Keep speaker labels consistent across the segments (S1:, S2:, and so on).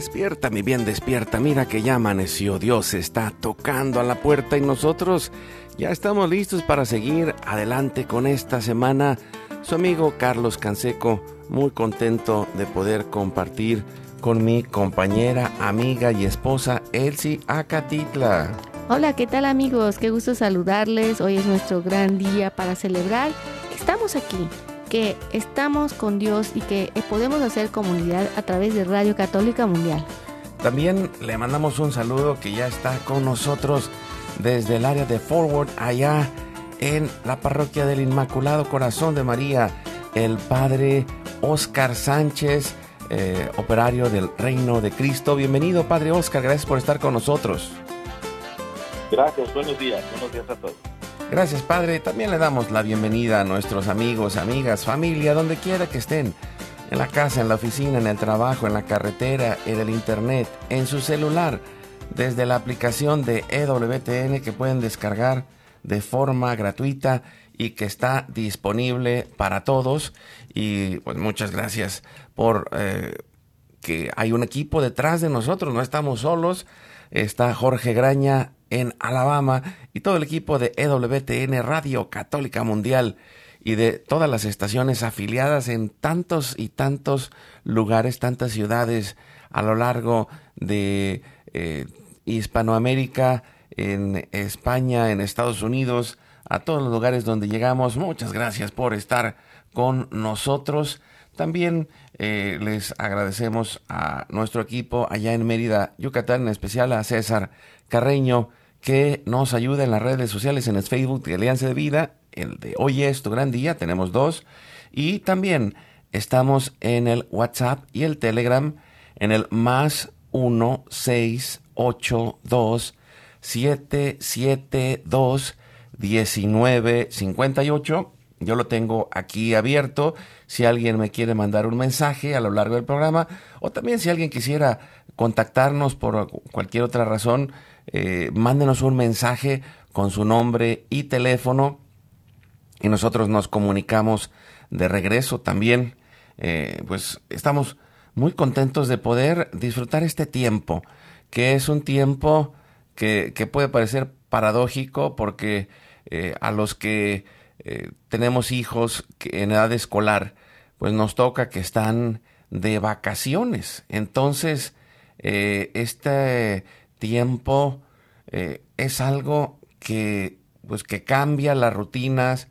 S1: Despierta, mi bien, despierta. Mira que ya amaneció. Dios está tocando a la puerta y nosotros ya estamos listos para seguir adelante con esta semana. Su amigo Carlos Canseco, muy contento de poder compartir con mi compañera, amiga y esposa Elsie Acatitla.
S2: Hola, ¿qué tal amigos? Qué gusto saludarles. Hoy es nuestro gran día para celebrar. Estamos aquí que estamos con Dios y que podemos hacer comunidad a través de Radio Católica Mundial.
S1: También le mandamos un saludo que ya está con nosotros desde el área de Forward, allá en la parroquia del Inmaculado Corazón de María, el Padre Oscar Sánchez, eh, operario del Reino de Cristo. Bienvenido, Padre Oscar, gracias por estar con nosotros.
S3: Gracias, buenos días, buenos días a todos.
S1: Gracias, Padre. También le damos la bienvenida a nuestros amigos, amigas, familia, donde quiera que estén. En la casa, en la oficina, en el trabajo, en la carretera, en el internet, en su celular, desde la aplicación de EWTN que pueden descargar de forma gratuita y que está disponible para todos. Y pues muchas gracias por eh, que hay un equipo detrás de nosotros, no estamos solos. Está Jorge Graña en Alabama y todo el equipo de EWTN Radio Católica Mundial y de todas las estaciones afiliadas en tantos y tantos lugares, tantas ciudades a lo largo de eh, Hispanoamérica, en España, en Estados Unidos, a todos los lugares donde llegamos. Muchas gracias por estar con nosotros. También eh, les agradecemos a nuestro equipo allá en Mérida, Yucatán, en especial a César Carreño, que nos ayuda en las redes sociales, en el Facebook de Alianza de Vida, el de Hoy es tu gran día, tenemos dos, y también estamos en el WhatsApp y el Telegram en el más 1 6 8 2 7 7 2 19 58. Yo lo tengo aquí abierto. Si alguien me quiere mandar un mensaje a lo largo del programa, o también si alguien quisiera contactarnos por cualquier otra razón, eh, mándenos un mensaje con su nombre y teléfono y nosotros nos comunicamos de regreso también. Eh, pues estamos muy contentos de poder disfrutar este tiempo, que es un tiempo que, puede parecer paradójico porque eh, a los que tenemos hijos en edad escolar, pues nos toca que están de vacaciones. Entonces, este tiempo eh, es algo que, pues, que cambia las rutinas,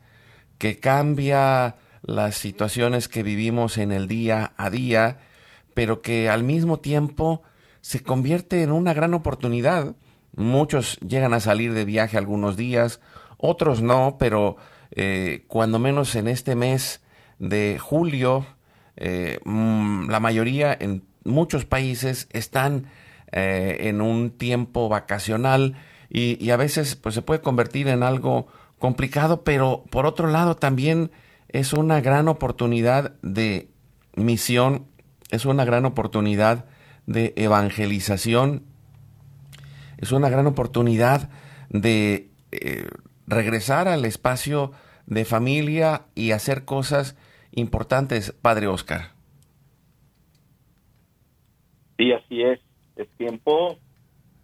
S1: que cambia las situaciones que vivimos en el día a día, pero que al mismo tiempo se convierte en una gran oportunidad. Muchos llegan a salir de viaje algunos días, otros no, pero eh, cuando menos en este mes de julio, eh, mm, la mayoría en muchos países están eh, en un tiempo vacacional y, a veces pues se puede convertir en algo complicado, pero por otro lado también es una gran oportunidad de misión, es una gran oportunidad de evangelización, es una gran oportunidad de eh, regresar al espacio de familia y hacer cosas importantes, Padre Oscar.
S3: Sí, así es es tiempo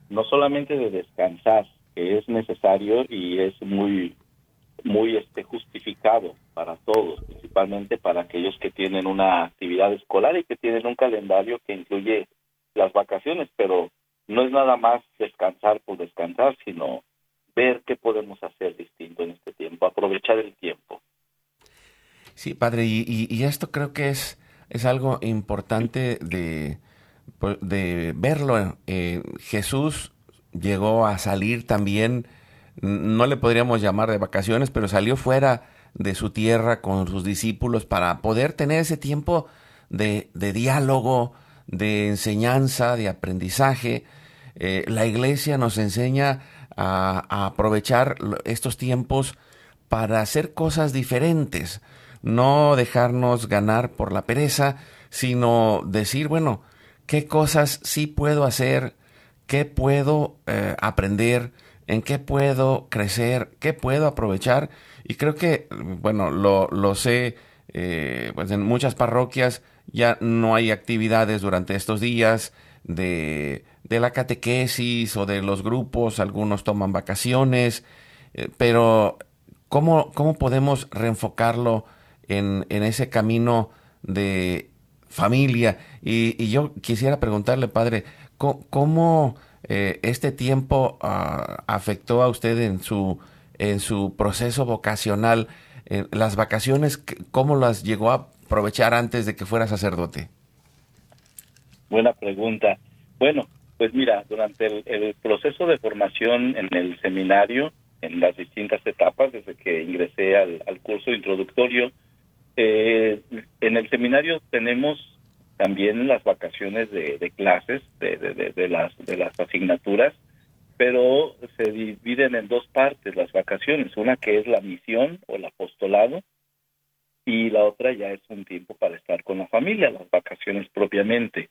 S3: no solamente de descansar, que es necesario y es muy muy este justificado para todos, principalmente para aquellos que tienen una actividad escolar y que tienen un calendario que incluye las vacaciones, pero no es nada más descansar por descansar, sino ver qué podemos hacer distinto en este tiempo, aprovechar el tiempo.
S1: Sí, padre, y, esto creo que es, es algo importante de, de verlo. Eh, Jesús llegó a salir también, no le podríamos llamar de vacaciones, pero salió fuera de su tierra con sus discípulos para poder tener ese tiempo de, de diálogo, de enseñanza, de aprendizaje. Eh, la iglesia nos enseña a, aprovechar estos tiempos para hacer cosas diferentes, no dejarnos ganar por la pereza, sino decir, bueno, qué cosas sí puedo hacer, qué puedo eh, aprender, en qué puedo crecer, qué puedo aprovechar. Y creo que, bueno, lo, lo sé, eh, pues en muchas parroquias ya no hay actividades durante estos días de de la catequesis o de los grupos, algunos toman vacaciones, eh, pero ¿cómo, ¿cómo, podemos reenfocarlo en, en, ese camino de familia? Y, yo quisiera preguntarle, padre, ¿cómo, eh, este tiempo ah, afectó a usted en su, en su proceso vocacional? Eh, las vacaciones, ¿cómo las llegó a aprovechar antes de que fuera sacerdote?
S3: Buena pregunta. Bueno, pues mira, durante el, proceso de formación en el seminario, en las distintas etapas, desde que ingresé al, curso introductorio, eh, en el seminario tenemos también las vacaciones de, clases, de, de, las, de las asignaturas, pero se dividen en dos partes las vacaciones, una que es la misión o el apostolado, y la otra ya es un tiempo para estar con la familia, las vacaciones propiamente.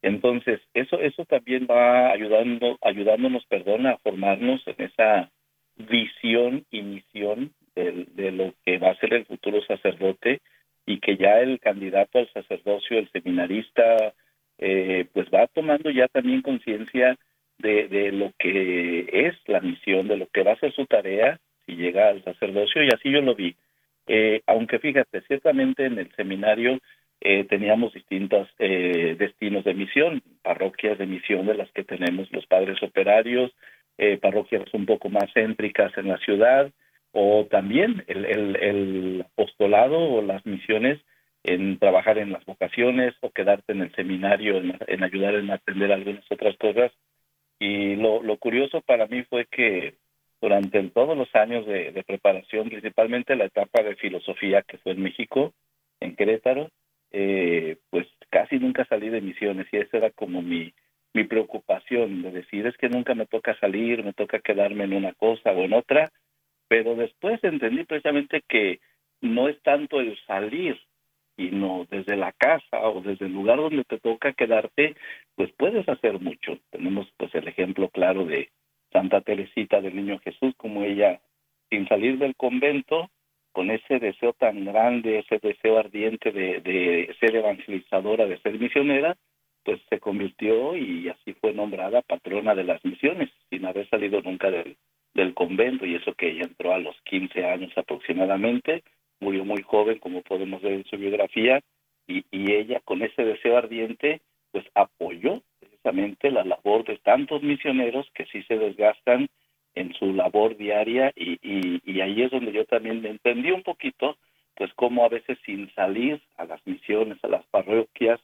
S3: Entonces, eso, eso también va ayudando, ayudándonos, perdón, a formarnos en esa visión y misión de, lo que va a ser el futuro sacerdote y que ya el candidato al sacerdocio, el seminarista, eh, pues va tomando ya también conciencia de, de lo que es la misión, de lo que va a ser su tarea si llega al sacerdocio y así yo lo vi. Eh, aunque fíjate, ciertamente en el seminario eh, teníamos distintos eh, destinos de misión, parroquias de misión de las que tenemos los padres operarios, eh, parroquias un poco más céntricas en la ciudad, o también el, apostolado o las misiones en trabajar en las vocaciones o quedarte en el seminario, en, ayudar en aprender algunas otras cosas. Y lo, lo curioso para mí fue que durante todos los años de, de preparación, principalmente la etapa de filosofía que fue en México, en Querétaro, eh, pues casi nunca salí de misiones y esa era como mi, mi preocupación de decir es que nunca me toca salir, me toca quedarme en una cosa o en otra, pero después entendí precisamente que no es tanto el salir, sino desde la casa o desde el lugar donde te toca quedarte, pues puedes hacer mucho. Tenemos pues el ejemplo claro de Santa Teresita del Niño Jesús, como ella, sin salir del convento, con ese deseo tan grande, ese deseo ardiente de, ser evangelizadora, de ser misionera, pues se convirtió y así fue nombrada patrona de las misiones, sin haber salido nunca del, del convento, y eso que ella entró a los 15 años aproximadamente, murió muy joven, como podemos ver en su biografía, y, y ella con ese deseo ardiente, pues apoyó precisamente la labor de tantos misioneros que sí se desgastan en su labor diaria y, y, ahí es donde yo también entendí un poquito, pues cómo a veces sin salir a las misiones, a las parroquias,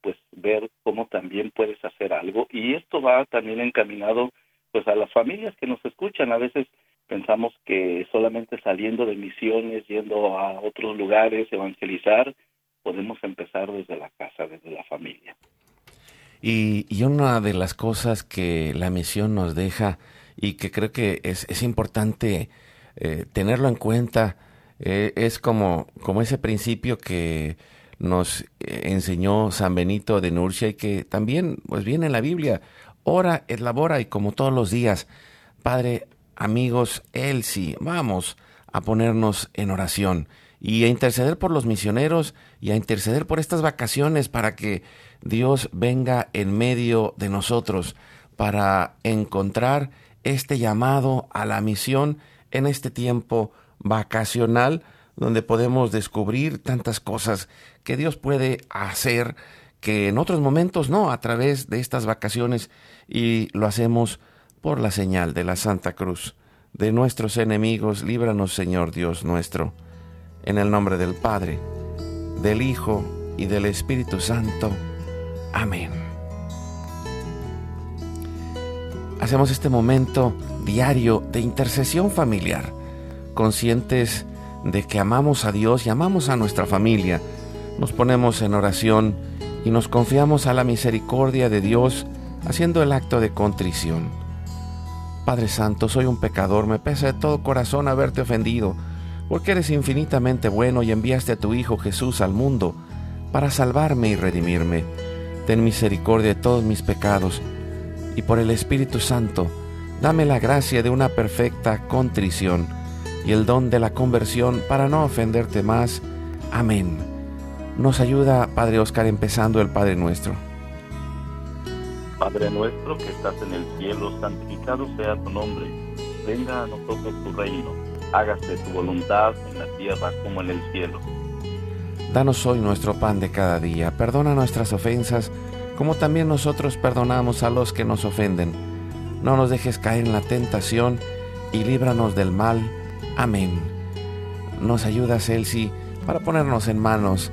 S3: pues ver cómo también puedes hacer algo. Y esto va también encaminado pues a las familias que nos escuchan, a veces pensamos que solamente saliendo de misiones, yendo a otros lugares, evangelizar, podemos empezar desde la casa, desde la familia.
S1: Y, y una de las cosas que la misión nos deja y que creo que es, es importante eh, tenerlo en cuenta. Eh, es como, como ese principio que nos enseñó San Benito de Nurcia y que también pues viene en la Biblia. Ora, elabora y como todos los días, Padre, amigos, Elsie, vamos a ponernos en oración y a interceder por los misioneros y a interceder por estas vacaciones para que Dios venga en medio de nosotros para encontrar este llamado a la misión en este tiempo vacacional donde podemos descubrir tantas cosas que Dios puede hacer que en otros momentos no, a través de estas vacaciones y lo hacemos por la señal de la Santa Cruz. De nuestros enemigos, líbranos Señor Dios nuestro. En el nombre del Padre, del Hijo y del Espíritu Santo. Amén. Hacemos este momento diario de intercesión familiar, conscientes de que amamos a Dios y amamos a nuestra familia. Nos ponemos en oración y nos confiamos a la misericordia de Dios haciendo el acto de contrición. Padre Santo, soy un pecador, me pesa de todo corazón haberte ofendido, porque eres infinitamente bueno y enviaste a tu Hijo Jesús al mundo para salvarme y redimirme. Ten misericordia de todos mis pecados, y por el Espíritu Santo, dame la gracia de una perfecta contrición y el don de la conversión para no ofenderte más. Amén. Nos ayuda, Padre Oscar, empezando el Padre Nuestro.
S3: Padre nuestro que estás en el cielo, santificado sea tu nombre. Venga a nosotros tu reino. Hágase tu voluntad en la tierra como en el cielo.
S1: Danos hoy nuestro pan de cada día. Perdona nuestras ofensas, como también nosotros perdonamos a los que nos ofenden. No nos dejes caer en la tentación y líbranos del mal. Amén. Nos ayuda Celsi para ponernos en manos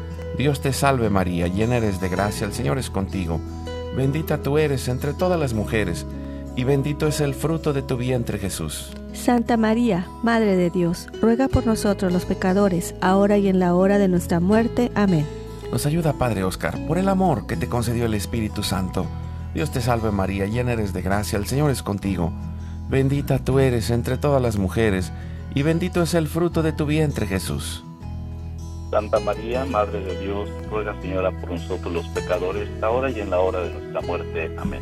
S1: Dios te salve María, llena eres de gracia, el Señor es contigo. Bendita tú eres entre todas las mujeres, y bendito es el fruto de tu vientre Jesús.
S2: Santa María, Madre de Dios, ruega por nosotros los pecadores, ahora y en la hora de nuestra muerte. Amén.
S1: Nos ayuda Padre Oscar, por el amor que te concedió el Espíritu Santo. Dios te salve María, llena eres de gracia, el Señor es contigo. Bendita tú eres entre todas las mujeres, y bendito es el fruto de tu vientre Jesús.
S3: Santa María, Madre de Dios, ruega Señora por nosotros los pecadores, ahora y en la hora de nuestra muerte. Amén.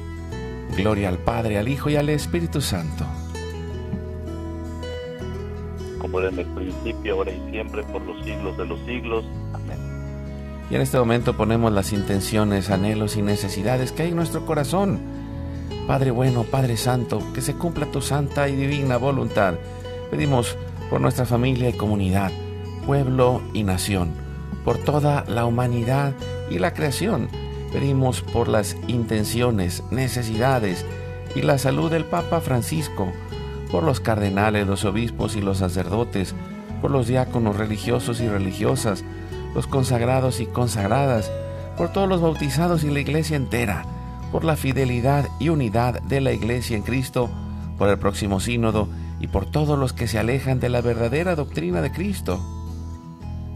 S1: Gloria al Padre, al Hijo y al Espíritu Santo.
S3: Como era en el principio, ahora y siempre, por los siglos de los siglos. Amén.
S1: Y en este momento ponemos las intenciones, anhelos y necesidades que hay en nuestro corazón. Padre bueno, Padre Santo, que se cumpla tu santa y divina voluntad. Pedimos por nuestra familia y comunidad pueblo y nación, por toda la humanidad y la creación. Pedimos por las intenciones, necesidades y la salud del Papa Francisco, por los cardenales, los obispos y los sacerdotes, por los diáconos religiosos y religiosas, los consagrados y consagradas, por todos los bautizados y la iglesia entera, por la fidelidad y unidad de la iglesia en Cristo, por el próximo sínodo y por todos los que se alejan de la verdadera doctrina de Cristo.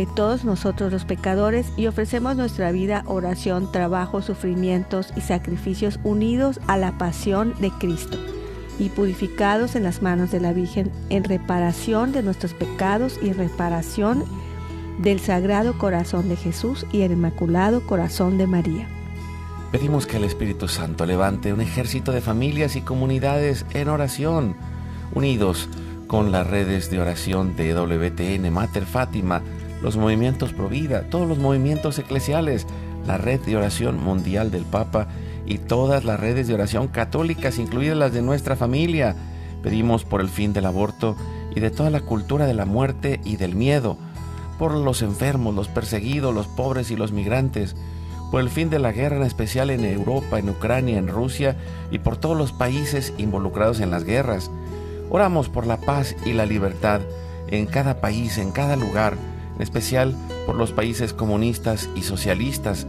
S2: de todos nosotros los pecadores y ofrecemos nuestra vida, oración, trabajo, sufrimientos y sacrificios unidos a la pasión de Cristo y purificados en las manos de la Virgen en reparación de nuestros pecados y reparación del Sagrado Corazón de Jesús y el Inmaculado Corazón de María.
S1: Pedimos que el Espíritu Santo levante un ejército de familias y comunidades en oración, unidos con las redes de oración de WTN Mater Fátima, los movimientos pro vida, todos los movimientos eclesiales, la red de oración mundial del Papa y todas las redes de oración católicas, incluidas las de nuestra familia. Pedimos por el fin del aborto y de toda la cultura de la muerte y del miedo, por los enfermos, los perseguidos, los pobres y los migrantes, por el fin de la guerra en especial en Europa, en Ucrania, en Rusia y por todos los países involucrados en las guerras. Oramos por la paz y la libertad en cada país, en cada lugar, en especial por los países comunistas y socialistas.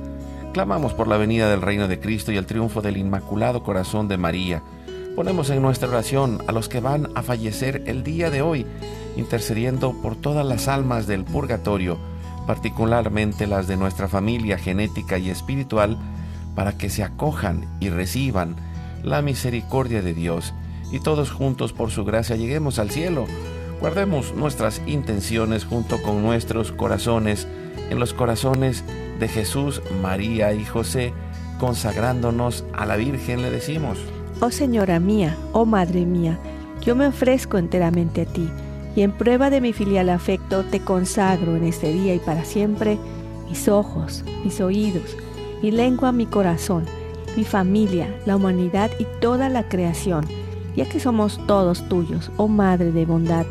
S1: Clamamos por la venida del reino de Cristo y el triunfo del Inmaculado Corazón de María. Ponemos en nuestra oración a los que van a fallecer el día de hoy, intercediendo por todas las almas del purgatorio, particularmente las de nuestra familia genética y espiritual, para que se acojan y reciban la misericordia de Dios y todos juntos por su gracia lleguemos al cielo. Guardemos nuestras intenciones junto con nuestros corazones en los corazones de Jesús, María y José, consagrándonos a la Virgen, le decimos.
S2: Oh Señora mía, oh Madre mía, yo me ofrezco enteramente a ti, y en prueba de mi filial afecto te consagro en este día y para siempre mis ojos, mis oídos, mi lengua, mi corazón, mi familia, la humanidad y toda la creación, ya que somos todos tuyos, oh Madre de bondad.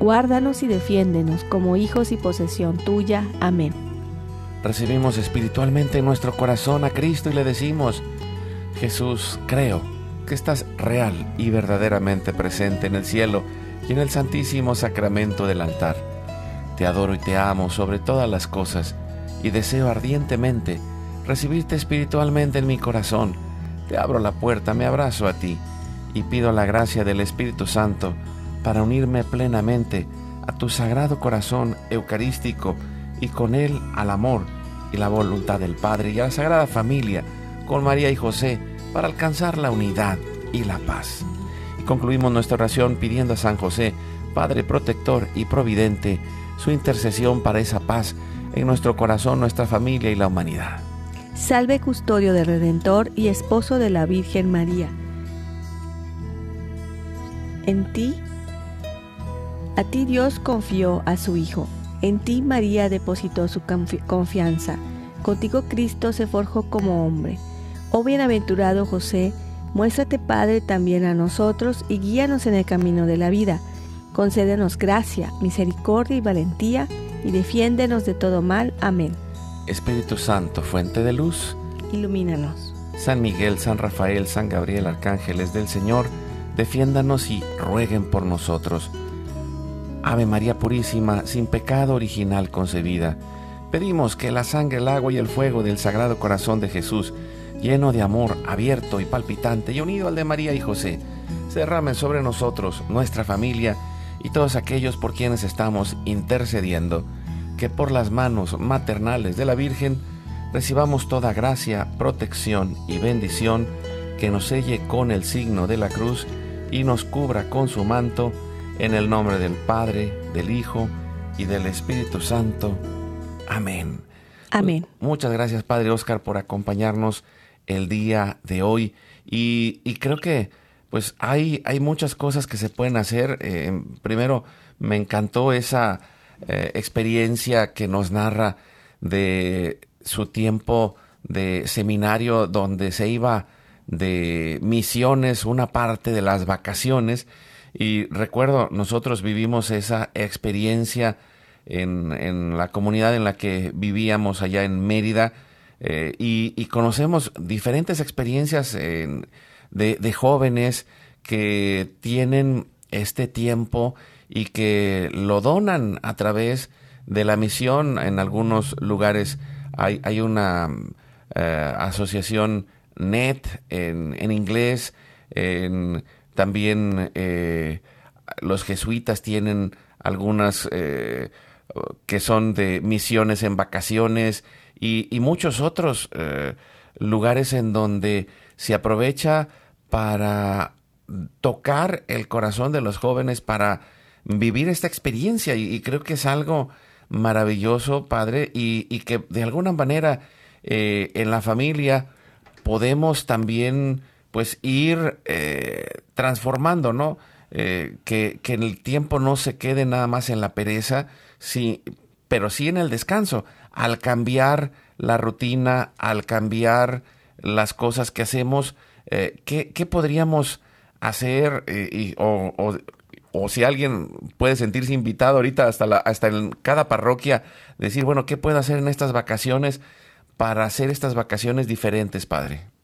S2: Guárdanos y defiéndenos como hijos y posesión tuya. Amén.
S1: Recibimos espiritualmente en nuestro corazón a Cristo y le decimos, Jesús, creo que estás real y verdaderamente presente en el cielo y en el santísimo sacramento del altar. Te adoro y te amo sobre todas las cosas y deseo ardientemente recibirte espiritualmente en mi corazón. Te abro la puerta, me abrazo a ti y pido la gracia del Espíritu Santo para unirme plenamente a tu sagrado corazón eucarístico y con él al amor y la voluntad del Padre y a la Sagrada Familia con María y José para alcanzar la unidad y la paz. Y concluimos nuestra oración pidiendo a San José, Padre protector y providente, su intercesión para esa paz en nuestro corazón, nuestra familia y la humanidad.
S2: Salve custodio del Redentor y esposo de la Virgen María. En ti, a ti Dios confió a su Hijo. En ti María depositó su confianza. Contigo Cristo se forjó como hombre. Oh bienaventurado José, muéstrate Padre también a nosotros y guíanos en el camino de la vida. Concédenos gracia, misericordia y valentía y defiéndenos de todo mal. Amén.
S1: Espíritu Santo, fuente de luz,
S2: ilumínanos.
S1: San Miguel, San Rafael, San Gabriel, arcángeles del Señor, defiéndanos y rueguen por nosotros. Ave María Purísima, sin pecado original concebida, pedimos que la sangre, el agua y el fuego del Sagrado Corazón de Jesús, lleno de amor, abierto y palpitante y unido al de María y José, se derramen sobre nosotros, nuestra familia y todos aquellos por quienes estamos intercediendo, que por las manos maternales de la Virgen recibamos toda gracia, protección y bendición que nos selle con el signo de la cruz y nos cubra con su manto, en el nombre del Padre, del Hijo y del Espíritu Santo. Amén.
S2: Amén.
S1: Muchas gracias, Padre Oscar, por acompañarnos el día de hoy. Y, creo que pues hay, hay muchas cosas que se pueden hacer. Eh, primero, me encantó esa eh, experiencia que nos narra de su tiempo de seminario donde se iba de misiones, una parte de las vacaciones. Y recuerdo, nosotros vivimos esa experiencia en, en la comunidad en la que vivíamos allá en Mérida eh, y, conocemos diferentes experiencias de, de jóvenes que tienen este tiempo y que lo donan a través de la misión. En algunos lugares hay, hay una eh, asociación NET en, en inglés, también eh, los jesuitas tienen algunas eh, que son de misiones en vacaciones y, muchos otros eh, lugares en donde se aprovecha para tocar el corazón de los jóvenes, para vivir esta experiencia. Y, creo que es algo maravilloso, Padre, y, y que de alguna manera en la familia podemos también pues ir eh, transformando, ¿no? Eh, que, que, el tiempo no se quede nada más en la pereza, si pero sí en el descanso, al cambiar la rutina, al cambiar las cosas que hacemos, eh, ¿qué, podríamos hacer? Eh, o, o, si alguien puede sentirse invitado ahorita hasta, la, hasta en cada parroquia, decir, bueno, ¿qué puedo hacer en estas vacaciones para hacer estas vacaciones diferentes, Padre?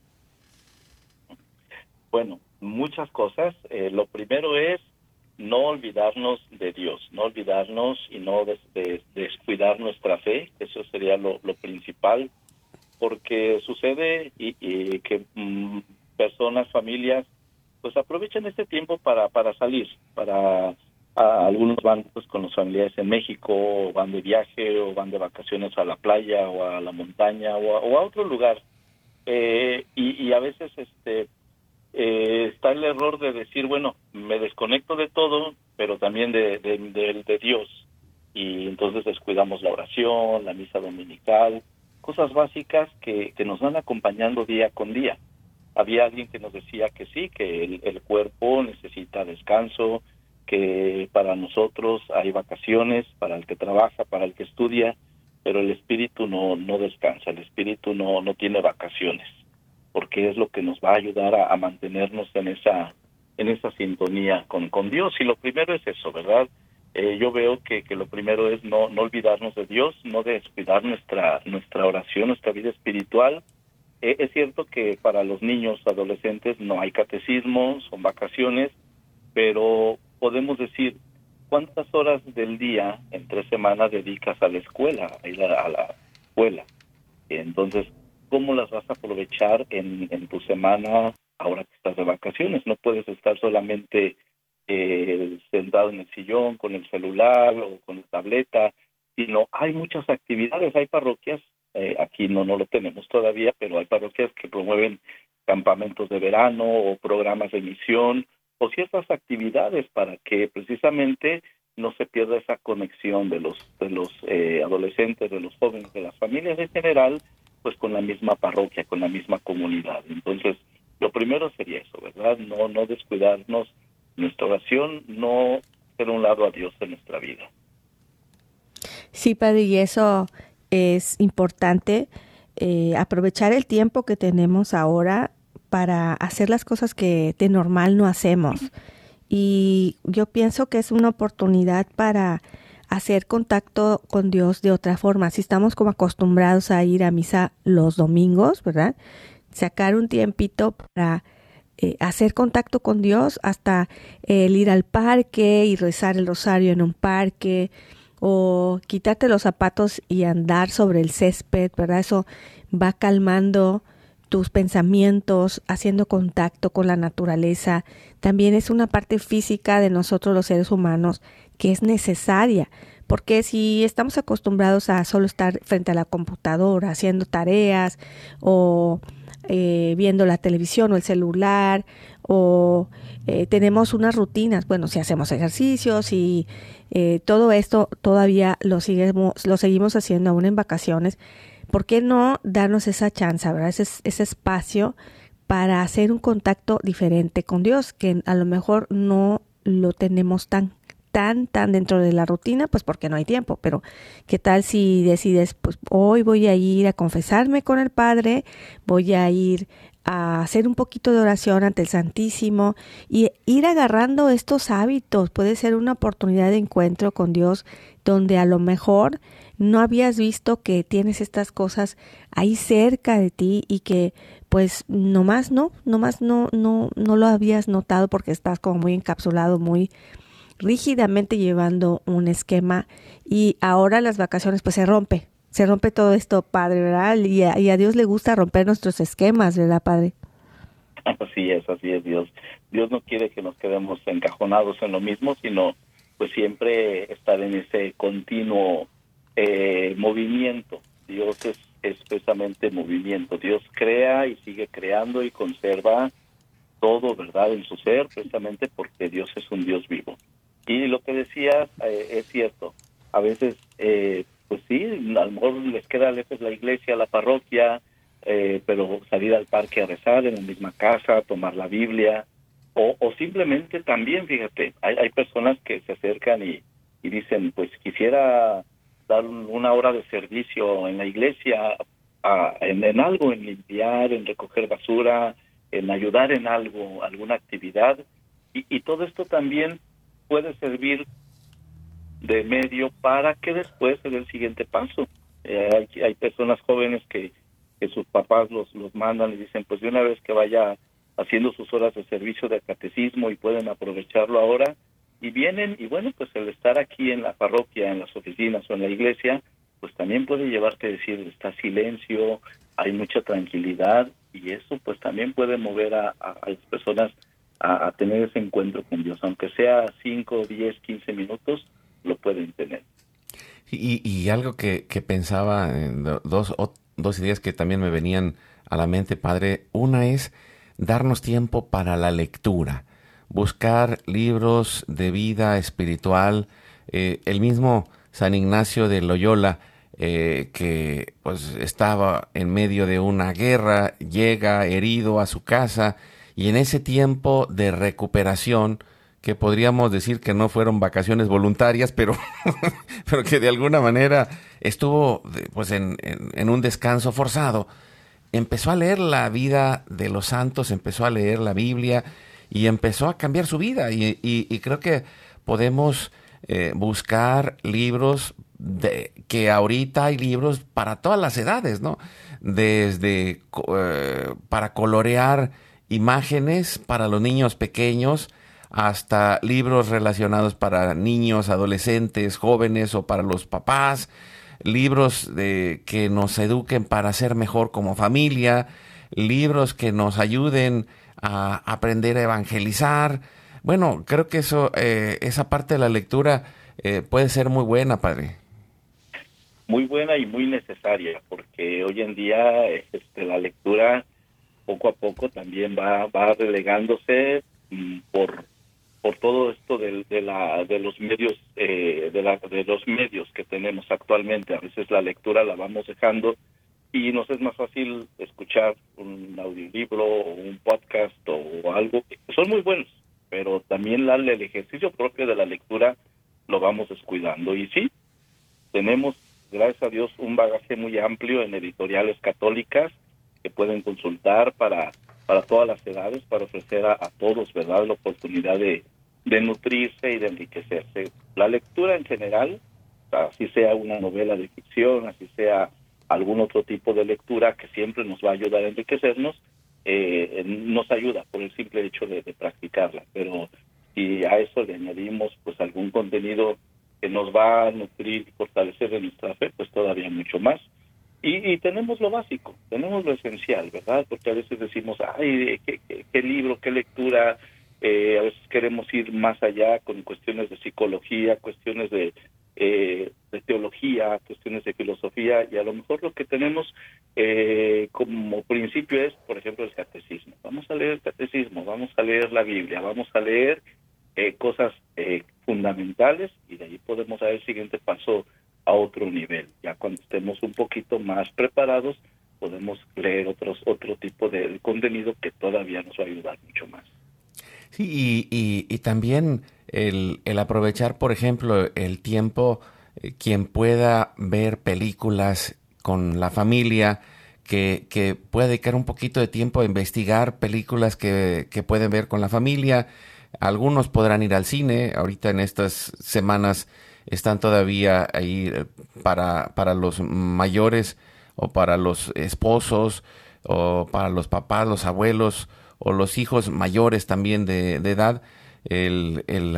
S3: Bueno, muchas cosas. Eh, lo primero es no olvidarnos de Dios, no olvidarnos y no descuidar nuestra fe, eso sería lo, principal, porque sucede y, que mm, personas, familias, pues aprovechen este tiempo para, para salir, para algunos van pues, con los familiares en México, o van de viaje, o van de vacaciones a la playa, o a la montaña, o a, otro lugar. Eh, y, y a veces este eh, está el error de decir, bueno, me desconecto de todo, pero también de, de, Dios. Y entonces descuidamos la oración, la misa dominical, cosas básicas que, que nos van acompañando día con día. Había alguien que nos decía que sí, que el, el cuerpo necesita descanso, que para nosotros hay vacaciones, para el que trabaja, para el que estudia, pero el espíritu no, no descansa, el espíritu no, no tiene vacaciones porque es lo que nos va a ayudar a, mantenernos en esa en esa sintonía con, con Dios. Y lo primero es eso, ¿verdad? Eh, yo veo que, que lo primero es no, no olvidarnos de Dios, no descuidar nuestra, nuestra oración, nuestra vida espiritual. Eh, es cierto que para los niños, adolescentes, no hay catecismo, son vacaciones, pero podemos decir, ¿cuántas horas del día en tres semanas dedicas a la escuela, a ir a la escuela? Entonces, cómo las vas a aprovechar en, tu semana ahora que estás de vacaciones. No puedes estar solamente eh, sentado en el sillón con el celular o con la tableta, sino hay muchas actividades, hay parroquias, eh, aquí no, no lo tenemos todavía, pero hay parroquias que promueven campamentos de verano o programas de misión o ciertas actividades para que precisamente no se pierda esa conexión de los de los eh, adolescentes, de los jóvenes, de las familias en general pues con la misma parroquia, con la misma comunidad. Entonces, lo primero sería eso, ¿verdad? No, no descuidarnos nuestra oración, no hacer un lado a Dios en nuestra vida.
S2: Sí, Padre, y eso es importante, eh, aprovechar el tiempo que tenemos ahora para hacer las cosas que de normal no hacemos. Y yo pienso que es una oportunidad para hacer contacto con Dios de otra forma. Si estamos como acostumbrados a ir a misa los domingos, ¿verdad? Sacar un tiempito para eh, hacer contacto con Dios, hasta el ir al parque y rezar el rosario en un parque, o quitarte los zapatos y andar sobre el césped, ¿verdad? Eso va calmando tus pensamientos, haciendo contacto con la naturaleza. También es una parte física de nosotros los seres humanos que es necesaria, porque si estamos acostumbrados a solo estar frente a la computadora haciendo tareas o eh, viendo la televisión o el celular o eh, tenemos unas rutinas, bueno, si hacemos ejercicios y eh, todo esto todavía lo, seguimos, lo seguimos haciendo aún en vacaciones, ¿por qué no darnos esa chance, ¿verdad? Ese, ese espacio para hacer un contacto diferente con Dios, que a lo mejor no lo tenemos tan tan, tan dentro de la rutina, pues porque no hay tiempo, pero ¿qué tal si decides, pues hoy voy a ir a confesarme con el Padre, voy a ir a hacer un poquito de oración ante el Santísimo y ir agarrando estos hábitos. Puede ser una oportunidad de encuentro con Dios donde a lo mejor no habías visto que tienes estas cosas ahí cerca de ti y que pues nomás no, nomás no, no, no lo habías notado porque estás como muy encapsulado, muy rígidamente llevando un esquema y ahora las vacaciones pues se rompe, se rompe todo esto, Padre, ¿verdad? Y a, Dios le gusta romper nuestros esquemas, ¿verdad, Padre?
S3: Así es, así es Dios. Dios no quiere que nos quedemos encajonados en lo mismo, sino pues siempre estar en ese continuo eh, movimiento. Dios es, es precisamente movimiento. Dios crea y sigue creando y conserva todo, ¿verdad?, en su ser, precisamente porque Dios es un Dios vivo. Y lo que decías eh, es cierto. A veces, eh, pues sí, a lo mejor les queda lejos la iglesia, la parroquia, eh, pero salir al parque a rezar en la misma casa, tomar la Biblia, o, o simplemente también, fíjate, hay, hay personas que se acercan y, y dicen, pues quisiera dar una hora de servicio en la iglesia, en, algo, en limpiar, en recoger basura, en ayudar en algo, alguna actividad. Y, todo esto también puede servir de medio para que después se dé el siguiente paso. Eh, hay, hay, personas jóvenes que, que sus papás los, los mandan y dicen, pues de una vez que vaya haciendo sus horas de servicio de catecismo y pueden aprovecharlo ahora, y vienen y bueno, pues el estar aquí en la parroquia, en las oficinas o en la iglesia, pues también puede llevarte a decir, está silencio, hay mucha tranquilidad y eso pues también puede mover a, las personas a, tener ese encuentro con Dios, aunque sea 5, 10, 15 minutos, lo pueden tener.
S1: Y, y algo que, que pensaba, dos, dos ideas que también me venían a la mente, Padre, una es darnos tiempo para la lectura buscar libros de vida espiritual. Eh, el mismo San Ignacio de Loyola, eh, que pues estaba en medio de una guerra, llega herido a su casa y en ese tiempo de recuperación, que podríamos decir que no fueron vacaciones voluntarias, pero, pero que de alguna manera estuvo pues en, en un descanso forzado, empezó a leer la vida de los santos, empezó a leer la Biblia, y empezó a cambiar su vida. Y, creo que podemos eh, buscar libros de, que ahorita hay libros para todas las edades, ¿no? Desde eh, para colorear imágenes para los niños pequeños hasta libros relacionados para niños, adolescentes, jóvenes o para los papás, libros de, que nos eduquen para ser mejor como familia, libros que nos ayuden a aprender a evangelizar. Bueno, creo que eso, eh, esa parte de la lectura eh, puede ser muy buena, padre.
S3: Muy buena y muy necesaria, porque hoy en día este, la lectura poco a poco también va, va relegándose mm, por por todo esto de, de, la, de los medios eh, de, la, de los medios que tenemos actualmente a veces la lectura la vamos dejando y nos es más fácil escuchar un audiolibro o un podcast o algo. Son muy buenos, pero también la, el ejercicio propio de la lectura lo vamos descuidando. Y sí, tenemos, gracias a Dios, un bagaje muy amplio en editoriales católicas que pueden consultar para, para todas las edades, para ofrecer a, todos, ¿verdad?, la oportunidad de, de nutrirse y de enriquecerse. La lectura en general, así sea una novela de ficción, así sea algún otro tipo de lectura que siempre nos va a ayudar a enriquecernos, eh, nos ayuda por el simple hecho de, practicarla. Pero si a eso le añadimos pues algún contenido que nos va a nutrir y fortalecer de nuestra fe, pues todavía mucho más. Y, tenemos lo básico, tenemos lo esencial, ¿verdad? Porque a veces decimos, ay, qué, libro, qué lectura, eh, a veces queremos ir más allá con cuestiones de psicología, cuestiones de, eh, de teología, cuestiones de filosofía, y a lo mejor lo que tenemos eh, como principio es, por ejemplo, el catecismo. Vamos a leer el catecismo, vamos a leer la Biblia, vamos a leer eh, cosas fundamentales y de ahí podemos dar el siguiente paso a otro nivel. Ya cuando estemos un poquito más preparados, podemos leer otros otro tipo de contenido que todavía nos va a ayudar mucho más.
S1: Sí, y, y también el, el aprovechar, por ejemplo, el tiempo, eh, quien pueda ver películas con la familia, que, que pueda dedicar un poquito de tiempo a investigar películas que, que pueden ver con la familia. Algunos podrán ir al cine, ahorita en estas semanas están todavía ahí eh, para, para los mayores o para los esposos o para los papás, los abuelos o los hijos mayores también de, edad el, el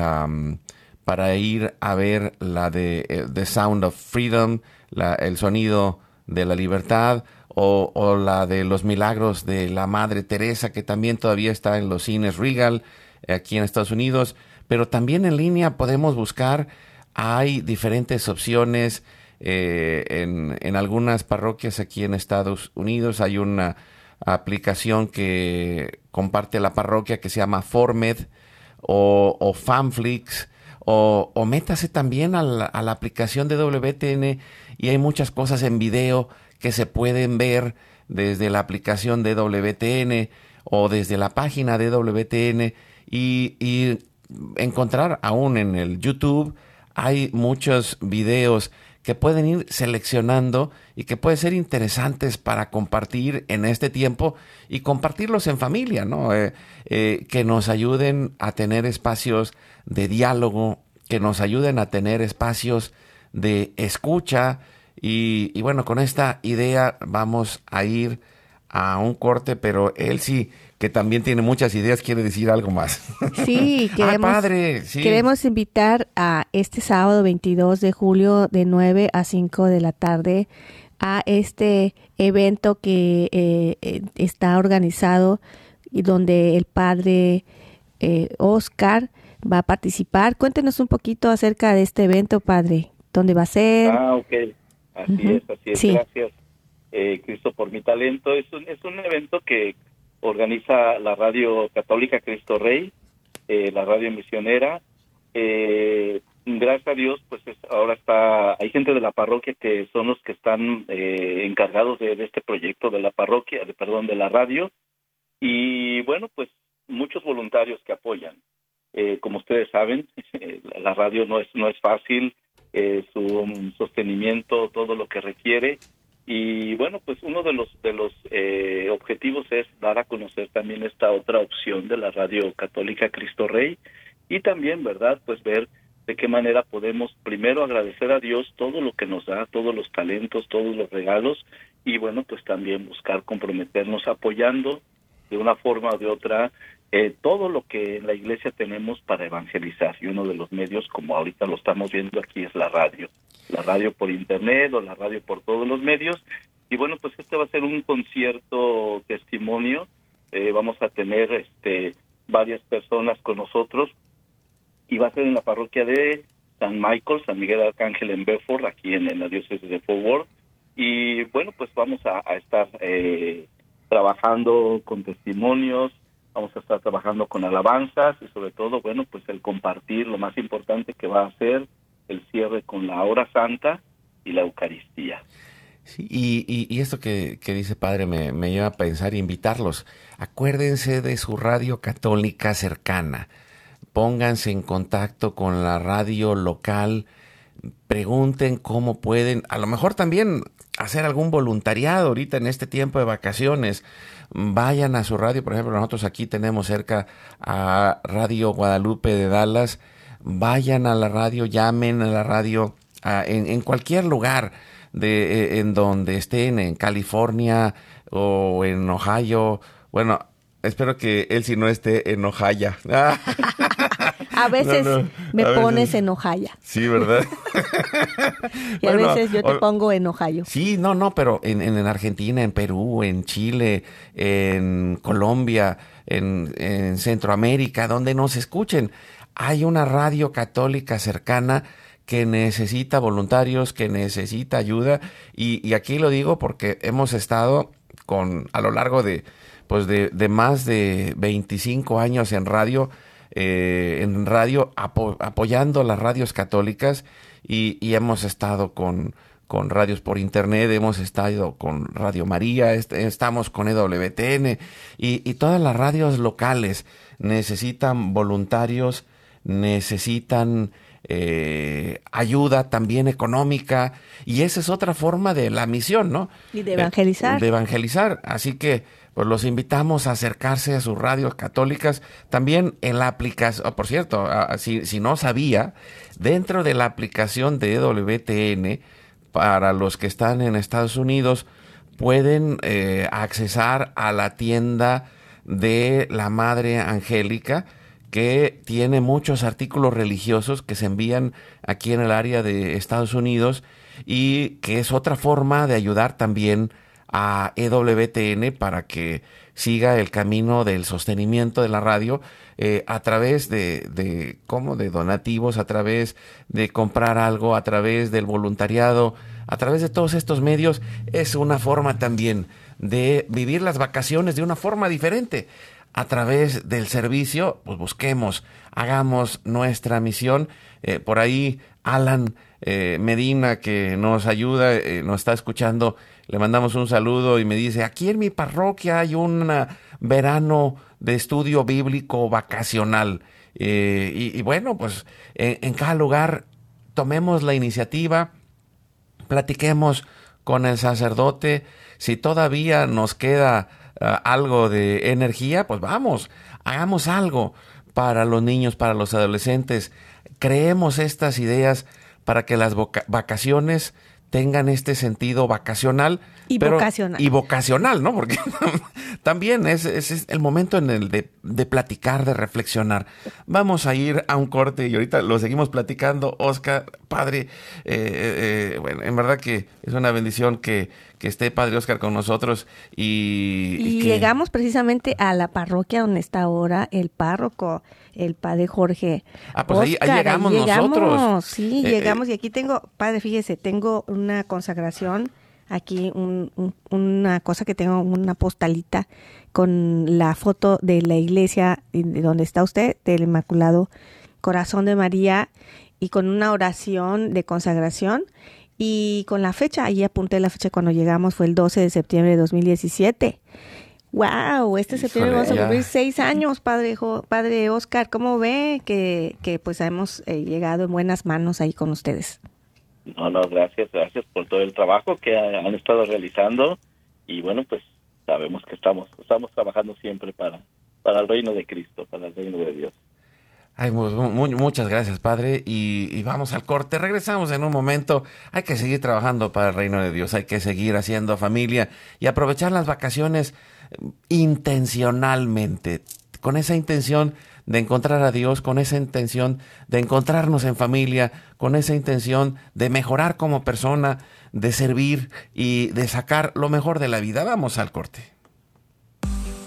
S1: para ir a ver la de eh, The Sound of Freedom, la, el sonido de la libertad, o, o, la de los milagros de la Madre Teresa, que también todavía está en los cines Regal, aquí en Estados Unidos, pero también en línea podemos buscar, hay diferentes opciones. Eh, en, en algunas parroquias aquí en Estados Unidos hay una aplicación que comparte la parroquia que se llama Formed, o, o Fanflix, o, o, métase también a la, a la, aplicación de WTN y hay muchas cosas en video que se pueden ver desde la aplicación de WTN o desde la página de WTN y, y encontrar aún en el YouTube hay muchos videos que pueden ir seleccionando y que pueden ser interesantes para compartir en este tiempo y compartirlos en familia, ¿no? Eh, eh, que nos ayuden a tener espacios de diálogo, que nos ayuden a tener espacios de escucha y, y bueno, con esta idea vamos a ir a un corte, pero sí que también tiene muchas ideas, quiere decir algo más.
S2: Sí, queremos, padre, queremos invitar a este sábado 22 de julio de 9 a 5 de la tarde a este evento que eh, eh, está organizado y donde el padre eh, Oscar va a participar. Cuéntenos un poquito acerca de este evento, padre. ¿Dónde va a ser?
S3: Ah, ok. Así es, así es. Gracias, Cristo, por mi talento. Es un, es un evento que organiza la radio católica Cristo Rey, eh, la radio misionera. Eh, gracias a Dios, pues ahora está, hay gente de la parroquia que son los que están eh, encargados de, este proyecto de la parroquia, de, perdón, de la radio. Y bueno, pues muchos voluntarios que apoyan. como ustedes saben, la radio no es, no es fácil, su sostenimiento, todo lo que requiere y bueno, pues uno de los de los eh, objetivos es dar a conocer también esta otra opción de la radio católica Cristo Rey y también, ¿verdad? Pues ver de qué manera podemos primero agradecer a Dios todo lo que nos da, todos los talentos, todos los regalos y bueno, pues también buscar comprometernos apoyando de una forma o de otra eh, todo lo que en la iglesia tenemos para evangelizar y uno de los medios como ahorita lo estamos viendo aquí es la radio la radio por internet o la radio por todos los medios. Y bueno, pues este va a ser un concierto testimonio. Eh, vamos a tener este varias personas con nosotros y va a ser en la parroquia de San Michael, San Miguel Arcángel en Bedford, aquí en, la diócesis de Fort Y bueno, pues vamos a, estar eh, trabajando con testimonios, vamos a estar trabajando con alabanzas y sobre todo, bueno, pues el compartir lo más importante que va a ser el cierre con la hora santa y la Eucaristía.
S1: Y, y, esto que, dice Padre me, me, lleva a pensar e invitarlos. Acuérdense de su radio católica cercana. Pónganse en contacto con la radio local. Pregunten cómo pueden. A lo mejor también hacer algún voluntariado ahorita en este tiempo de vacaciones. Vayan a su radio. Por ejemplo, nosotros aquí tenemos cerca a Radio Guadalupe de Dallas vayan a la radio, llamen a la radio en, cualquier lugar de, e, en donde estén, en California o en Ohio. Bueno, espero que él si no esté en Ohio.
S2: a veces me pones en Ohio.
S1: Sí, ¿verdad?
S2: y a veces yo te pongo en Ohio.
S1: Sí, no, no, pero en, en, Argentina, en Perú, en Chile, en Colombia, en, en Centroamérica, donde nos escuchen hay una radio católica cercana que necesita voluntarios, que necesita ayuda, y, aquí lo digo porque hemos estado con a lo largo de pues de, más de 25 años en radio, eh, en radio apoyando las radios católicas y, hemos estado con, con radios por internet, hemos estado con Radio María, estamos con EWTN y, y todas las radios locales necesitan voluntarios necesitan eh, ayuda también económica y esa es otra forma de la misión, ¿no?
S2: Y de evangelizar.
S1: de evangelizar. Así que pues los invitamos a acercarse a sus radios católicas. También en la aplicación, oh, por cierto, si, si, no sabía, dentro de la aplicación de WTN, para los que están en Estados Unidos, pueden eh, accesar a la tienda de la Madre Angélica que tiene muchos artículos religiosos que se envían aquí en el área de Estados Unidos y que es otra forma de ayudar también a EWTN para que siga el camino del sostenimiento de la radio eh, a través de, de, ¿cómo? de donativos, a través de comprar algo, a través del voluntariado, a través de todos estos medios, es una forma también de vivir las vacaciones de una forma diferente a través del servicio, pues busquemos, hagamos nuestra misión. Eh, por ahí Alan eh, Medina, que nos ayuda, eh, nos está escuchando, le mandamos un saludo y me dice, aquí en mi parroquia hay un verano de estudio bíblico vacacional. Y, bueno, pues en, cada lugar tomemos la iniciativa, platiquemos con el sacerdote. Si todavía nos queda ah, algo de energía, pues vamos, hagamos algo para los niños, para los adolescentes. Creemos estas ideas para que las vacaciones tengan este sentido vacacional.
S2: Y vocacional.
S1: Y vocacional, ¿no? Porque también es, es, el momento en el de, de, platicar, de reflexionar. Vamos a ir a un corte y ahorita lo seguimos platicando. Oscar, padre, eh, eh, eh, bueno, en verdad que es una bendición que, que esté Padre Oscar con nosotros. Y,
S2: y, llegamos precisamente a la parroquia donde está ahora el párroco, el Padre Jorge.
S1: Ah, pues ahí, llegamos, nosotros.
S2: Sí, eh, llegamos. Eh, y aquí tengo, Padre, fíjese, tengo una consagración, aquí una cosa que tengo, una postalita con la foto de la iglesia de donde está usted, del Inmaculado Corazón de María, y con una oración de consagración y con la fecha, ahí apunté la fecha cuando llegamos, fue el 12 de septiembre de 2017. ¡Wow! Este septiembre vamos a cumplir seis años, padre, padre Oscar. ¿Cómo ve que, que pues hemos eh, llegado en buenas manos ahí con ustedes?
S3: No, no, gracias, gracias por todo el trabajo que han estado realizando y bueno, pues sabemos que estamos, estamos trabajando siempre para, para el reino de Cristo, para el reino de Dios.
S1: Ay, muchas gracias, Padre. Y, vamos al corte. Regresamos en un momento. Hay que seguir trabajando para el reino de Dios. Hay que seguir haciendo familia y aprovechar las vacaciones intencionalmente. Con esa intención de encontrar a Dios, con esa intención de encontrarnos en familia, con esa intención de mejorar como persona, de servir y de sacar lo mejor de la vida. Vamos al corte.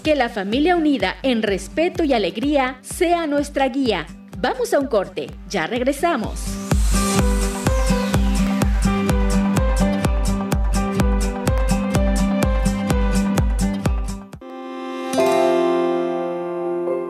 S4: Que la familia unida en respeto y alegría sea nuestra guía. Vamos a un corte, ya regresamos.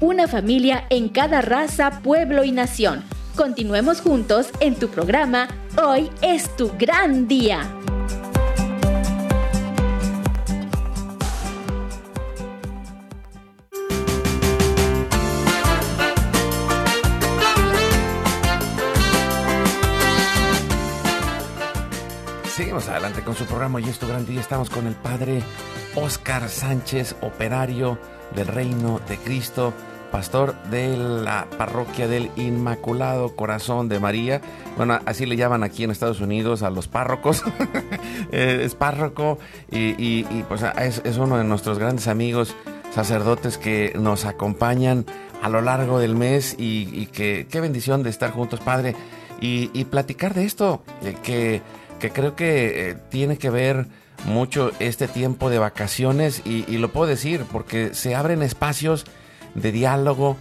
S4: una familia en cada raza, pueblo y nación. Continuemos juntos en tu programa Hoy es tu gran día.
S1: Seguimos adelante con su programa Hoy es tu gran día. Estamos con el padre Oscar Sánchez, operario del Reino de Cristo pastor de la parroquia del Inmaculado Corazón de María. Bueno, así le llaman aquí en Estados Unidos a los párrocos. Eh, es párroco y, pues es, uno de nuestros grandes amigos sacerdotes que nos acompañan a lo largo del mes y, que qué bendición de estar juntos, Padre, y, platicar de esto, eh, que, que creo que eh, tiene que ver mucho este tiempo de vacaciones y, y, lo puedo decir porque se abren espacios de diálogo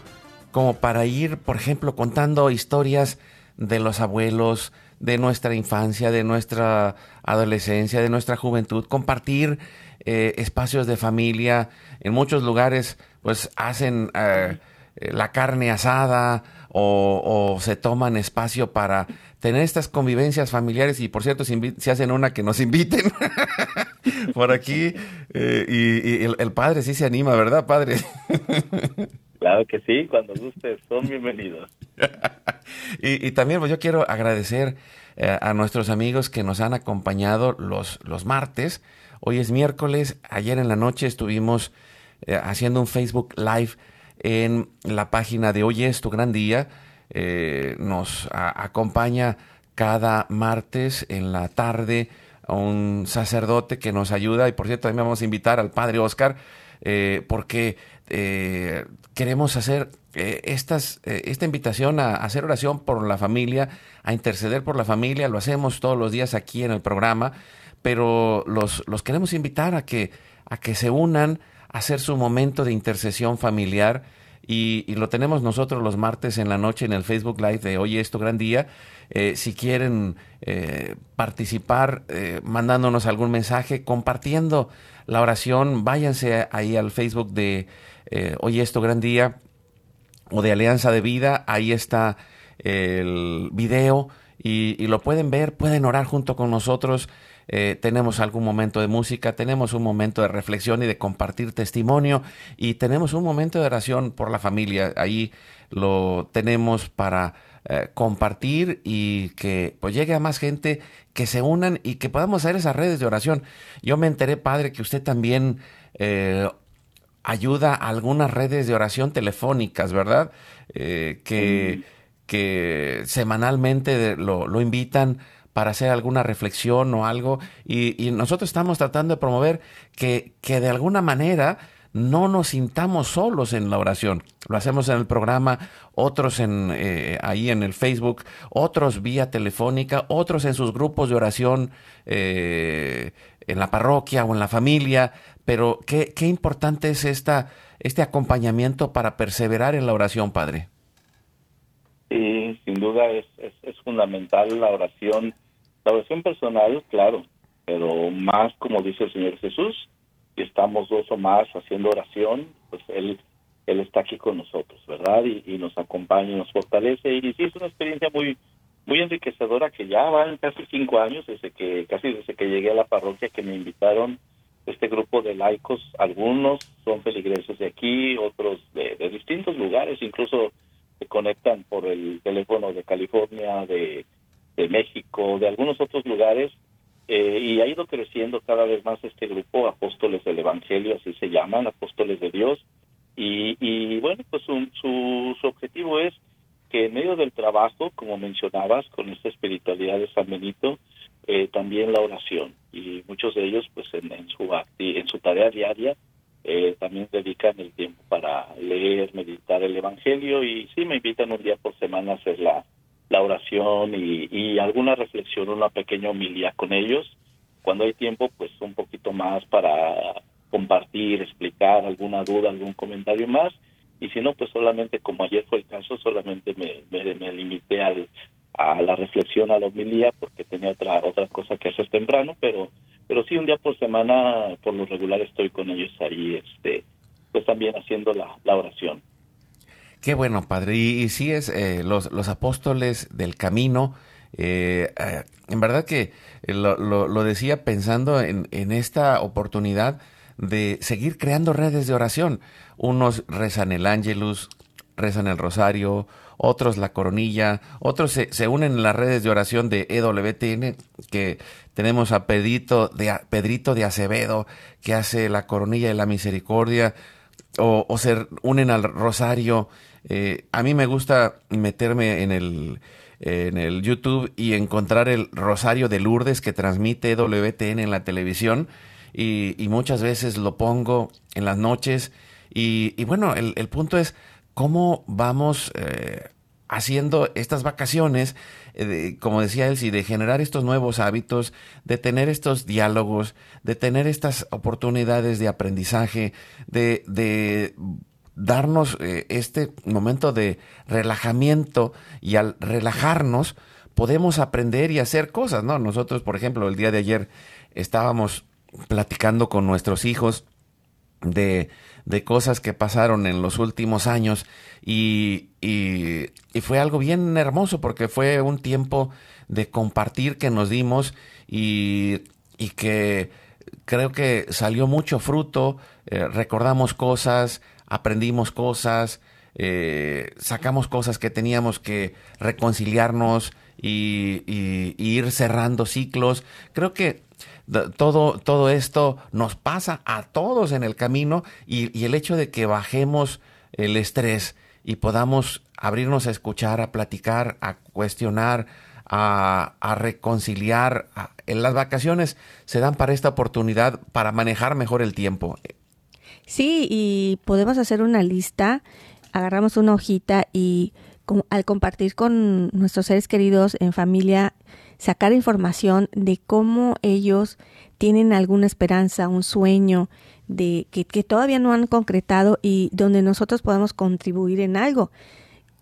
S1: como para ir, por ejemplo, contando historias de los abuelos, de nuestra infancia, de nuestra adolescencia, de nuestra juventud, compartir eh, espacios de familia. En muchos lugares, pues hacen eh, la carne asada o, se toman espacio para tener estas convivencias familiares. Y por cierto, si, hacen una, que nos inviten por aquí. Eh, y, el, padre sí se anima, ¿verdad, padre?
S3: Claro que sí, cuando gustes, son bienvenidos.
S1: y, también pues, yo quiero agradecer eh, a nuestros amigos que nos han acompañado los, los martes. Hoy es miércoles, ayer en la noche estuvimos eh, haciendo un Facebook Live en la página de Hoy es tu gran día. Eh, nos acompaña cada martes en la tarde un sacerdote que nos ayuda y por cierto también vamos a invitar al padre Oscar porque eh, queremos hacer eh, eh, esta invitación a, hacer oración por la familia, a interceder por la familia, lo hacemos todos los días aquí en el programa, pero los, queremos invitar a que, a se unan a hacer su momento de intercesión familiar. Y, lo tenemos nosotros los martes en la noche en el Facebook Live de Hoy es tu gran día. si quieren participar mandándonos algún mensaje, compartiendo la oración, váyanse ahí al Facebook de eh, hoy es tu gran día o de Alianza de Vida, ahí está el video y, lo pueden ver, pueden orar junto con nosotros. Eh, tenemos algún momento de música, tenemos un momento de reflexión y de compartir testimonio y tenemos un momento de oración por la familia. Ahí lo tenemos para eh, compartir y que pues llegue a más gente, que se unan y que podamos hacer esas redes de oración. Yo me enteré, padre, que usted también ayuda a algunas redes de oración telefónicas, ¿verdad? Eh, que, que semanalmente lo, lo, invitan para hacer alguna reflexión o algo. Y, nosotros estamos tratando de promover que, que de alguna manera no nos sintamos solos en la oración. Lo hacemos en el programa, otros en, eh, ahí en el Facebook, otros vía telefónica, otros en sus grupos de oración eh, en la parroquia o en la familia, pero qué, qué importante es esta, este acompañamiento para perseverar en la oración, Padre.
S3: Sí, sin duda es, es, fundamental la oración, la oración personal, claro, pero más como dice el Señor Jesús, si estamos dos o más haciendo oración, pues Él, él está aquí con nosotros, ¿verdad? Y, y nos acompaña y nos fortalece. Y sí, es una experiencia muy muy enriquecedora que ya van casi cinco años desde que casi desde que llegué a la parroquia que me invitaron este grupo de laicos, algunos son feligreses de aquí, otros de, distintos lugares, incluso se conectan por el teléfono de California, de, México, de algunos otros lugares, eh, y ha ido creciendo cada vez más este grupo, apóstoles del Evangelio, así se llaman, apóstoles de Dios, y, bueno, pues su, su, objetivo es que en medio del trabajo, como mencionabas, con esta espiritualidad de San Benito, eh, también la oración y muchos de ellos pues en, su en su tarea diaria eh, también dedican el tiempo para leer, meditar el Evangelio y sí me invitan un día por semana a hacer la, la oración y, y alguna reflexión, una pequeña homilía con ellos. Cuando hay tiempo, pues un poquito más para compartir, explicar alguna duda, algún comentario más. Y si no, pues solamente, como ayer fue el caso, solamente me, me, limité al, a la reflexión, a la homilía, porque tenía otra otra cosa que hacer temprano, pero pero sí un día por semana, por lo regular estoy con ellos ahí, este, pues también haciendo la, la oración.
S1: Qué bueno, padre. Y, sí es eh, los, los apóstoles del camino. Eh, eh, en verdad que lo, lo, decía pensando en, en, esta oportunidad de seguir creando redes de oración. Unos rezan el ángelus, rezan el rosario, otros la coronilla, otros se, unen en las redes de oración de EWTN, que tenemos a Pedrito de, Pedrito de Acevedo, que hace la coronilla de la misericordia, o, se unen al rosario. Eh, a mí me gusta meterme en el, en el YouTube y encontrar el rosario de Lourdes que transmite EWTN en la televisión, y, muchas veces lo pongo en las noches. Y, y bueno, el, el punto es cómo vamos eh, haciendo estas vacaciones, como decía Elsie, de generar estos nuevos hábitos, de tener estos diálogos, de tener estas oportunidades de aprendizaje, de, de darnos eh, este momento de relajamiento y al relajarnos podemos aprender y hacer cosas, ¿no? Nosotros, por ejemplo, el día de ayer estábamos platicando con nuestros hijos de, de cosas que pasaron en los últimos años y, y, fue algo bien hermoso porque fue un tiempo de compartir que nos dimos y, y que creo que salió mucho fruto, eh, recordamos cosas, aprendimos cosas, eh, sacamos cosas que teníamos que reconciliarnos y, ir cerrando ciclos. Creo que todo, todo esto nos pasa a todos en el camino y, el hecho de que bajemos el estrés y podamos abrirnos a escuchar, a platicar, a cuestionar, a, a reconciliar. en las vacaciones se dan para esta oportunidad para manejar mejor el tiempo.
S2: Sí, y podemos hacer una lista, agarramos una hojita y al compartir con nuestros seres queridos en familia, sacar información de cómo ellos tienen alguna esperanza, un sueño, de que, que todavía no han concretado y donde nosotros podemos contribuir en algo.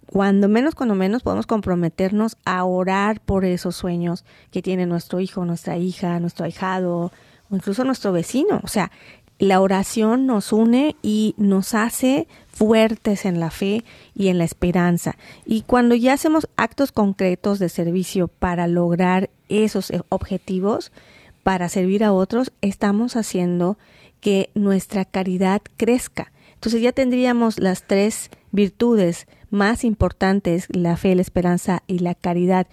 S2: Cuando menos, cuando menos podemos comprometernos a orar por esos sueños que tiene nuestro hijo, nuestra hija, nuestro ahijado o incluso nuestro vecino. O sea, la oración nos une y nos hace fuertes en la fe y en la esperanza. Y cuando ya hacemos actos concretos de servicio para lograr esos e, objetivos, para servir a otros, estamos haciendo que nuestra caridad crezca. Entonces ya tendríamos las tres virtudes más importantes, la fe, la esperanza y la caridad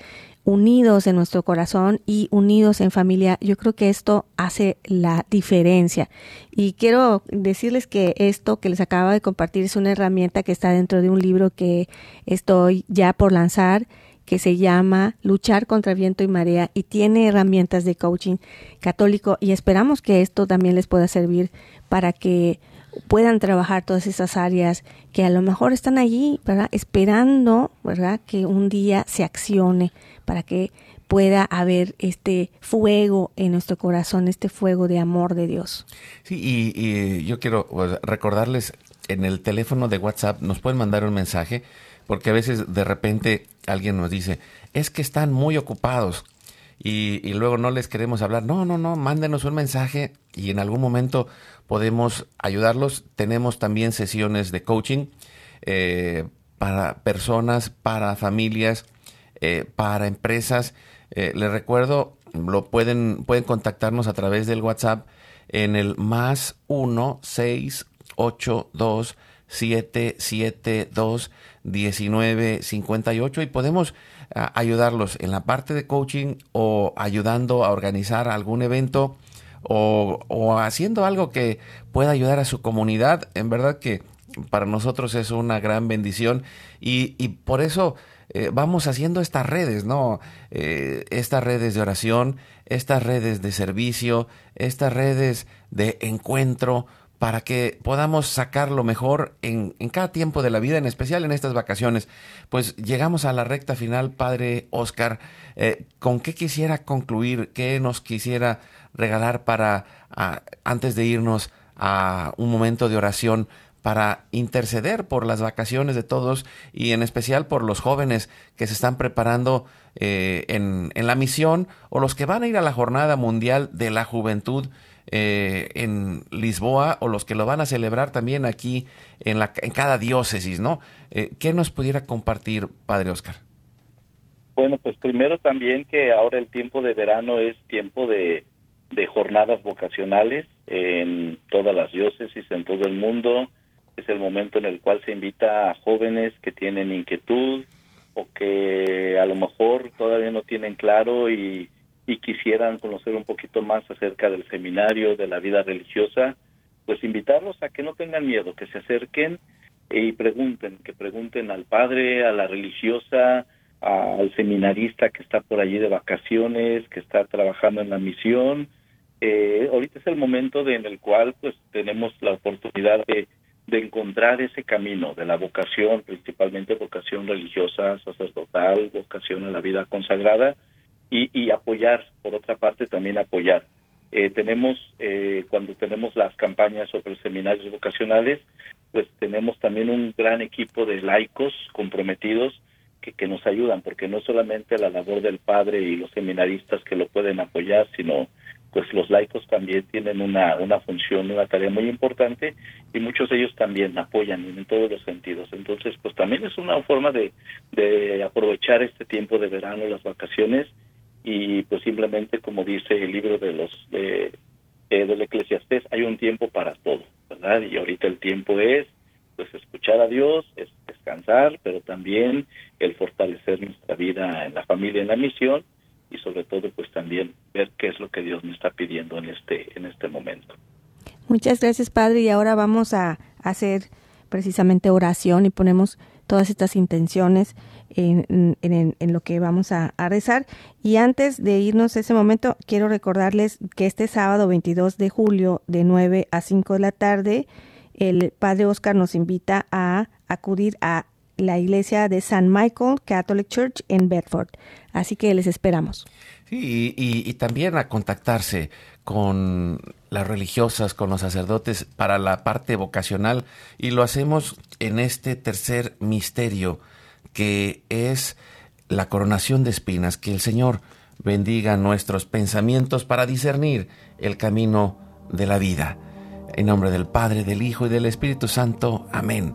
S2: unidos en nuestro corazón y unidos en familia, yo creo que esto hace la diferencia. Y quiero decirles que esto que les acabo de compartir es una herramienta que está dentro de un libro que estoy ya por lanzar que se llama Luchar contra viento y marea y tiene herramientas de coaching católico y esperamos que esto también les pueda servir para que puedan trabajar todas esas áreas que a lo mejor están allí, ¿verdad? Esperando, ¿verdad? Que un día se accione para que pueda haber este fuego en nuestro corazón, este fuego de amor de Dios.
S1: Sí, y, yo quiero recordarles, en el teléfono de WhatsApp nos pueden mandar un mensaje, porque a veces de repente alguien nos dice, es que están muy ocupados y, y luego no les queremos hablar. No, no, no, mándenos un mensaje y en algún momento podemos ayudarlos. Tenemos también sesiones de coaching eh, para personas, para familias eh, para empresas. Eh, les recuerdo, lo pueden, pueden contactarnos a través del WhatsApp en el más 1 6 8 2 7 7 2 19 58 y podemos ah, ayudarlos en la parte de coaching o ayudando a organizar algún evento o, haciendo algo que pueda ayudar a su comunidad. En verdad que para nosotros es una gran bendición y por eso eh, vamos haciendo estas redes, ¿no? Eh, estas redes de oración, estas redes de servicio, estas redes de encuentro, para que podamos sacar lo mejor en, en, cada tiempo de la vida, en especial en estas vacaciones. Pues llegamos a la recta final, Padre Oscar. Eh, ¿Con qué quisiera concluir? ¿Qué nos quisiera regalar para, antes de irnos a un momento de oración para interceder por las vacaciones de todos y en especial por los jóvenes que se están preparando eh, en, en, la misión o los que van a ir a la Jornada Mundial de la Juventud eh, en Lisboa o los que lo van a celebrar también aquí en, la, en cada diócesis, ¿no? Eh, ¿Qué nos pudiera compartir, Padre Oscar?
S3: Bueno, pues primero también que ahora el tiempo de verano es tiempo de, de jornadas vocacionales en todas las diócesis, en todo el mundo es el momento en el cual se invita a jóvenes que tienen inquietud o que a lo mejor todavía no tienen claro y, quisieran conocer un poquito más acerca del seminario, de la vida religiosa, pues invitarlos a que no tengan miedo, que se acerquen y pregunten, que pregunten al padre, a la religiosa, al seminarista que está por allí de vacaciones, que está trabajando en la misión. Eh, ahorita es el momento de, en el cual pues tenemos la oportunidad de de encontrar ese camino de la vocación, principalmente vocación religiosa, sacerdotal, vocación a la vida consagrada y, apoyar, por otra parte también apoyar. Eh, tenemos, eh, cuando tenemos las campañas sobre seminarios vocacionales, pues tenemos también un gran equipo de laicos comprometidos que, que nos ayudan, porque no solamente la labor del padre y los seminaristas que lo pueden apoyar, sino pues los laicos también tienen una, una función, una tarea muy importante y muchos de ellos también apoyan en todos los sentidos. Entonces, pues también es una forma de, de aprovechar este tiempo de verano, las vacaciones y pues simplemente como dice el libro de los de, eh, del Eclesiastés, hay un tiempo para todo, ¿verdad? Y ahorita el tiempo es pues escuchar a Dios, es descansar, pero también el fortalecer nuestra vida en la familia, en la misión y sobre todo pues también ver qué es lo que Dios me está pidiendo en este en este momento.
S2: Muchas gracias, Padre, y ahora vamos a hacer precisamente oración y ponemos todas estas intenciones en, en, lo que vamos a, a, rezar. Y antes de irnos a ese momento, quiero recordarles que este sábado 22 de julio, de 9 a 5 de la tarde, el Padre Oscar nos invita a acudir a la iglesia de San Michael Catholic Church en Bedford. Así que les esperamos.
S1: Y, también a contactarse con las religiosas, con los sacerdotes para la parte vocacional y lo hacemos en este tercer misterio que es la coronación de espinas, que el Señor bendiga nuestros pensamientos para discernir el camino de la vida. En nombre del Padre, del Hijo y del Espíritu Santo. Amén.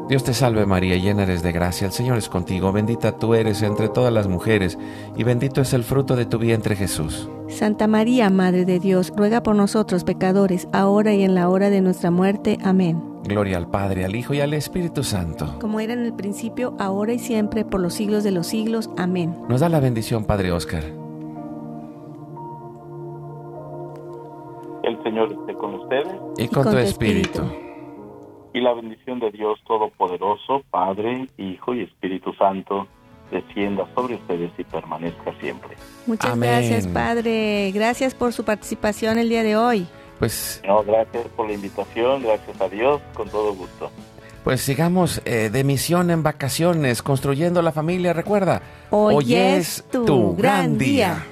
S1: Dios te salve María, llena eres de gracia, el Señor es contigo, bendita tú eres entre todas las mujeres, y bendito es el fruto de tu vientre Jesús.
S2: Santa María, Madre de Dios, ruega por nosotros pecadores, ahora y en la hora de nuestra muerte. Amén.
S1: Gloria al Padre, al Hijo y al Espíritu Santo.
S2: Como era en el principio, ahora y siempre, por los siglos de los siglos. Amén.
S1: Nos da la bendición, Padre Oscar.
S3: El Señor esté con ustedes.
S1: Y con, tu espíritu.
S3: Y la bendición de Dios Todopoderoso, Padre, Hijo y Espíritu Santo, descienda sobre ustedes y permanezca siempre.
S2: Muchas
S1: Amén.
S2: gracias, Padre. Gracias por su participación el día de hoy.
S1: Pues,
S3: No, gracias por la invitación, gracias a Dios, con todo gusto.
S1: pues sigamos eh, de misión en vacaciones, construyendo la familia. Recuerda,
S2: Hoy es tu gran día.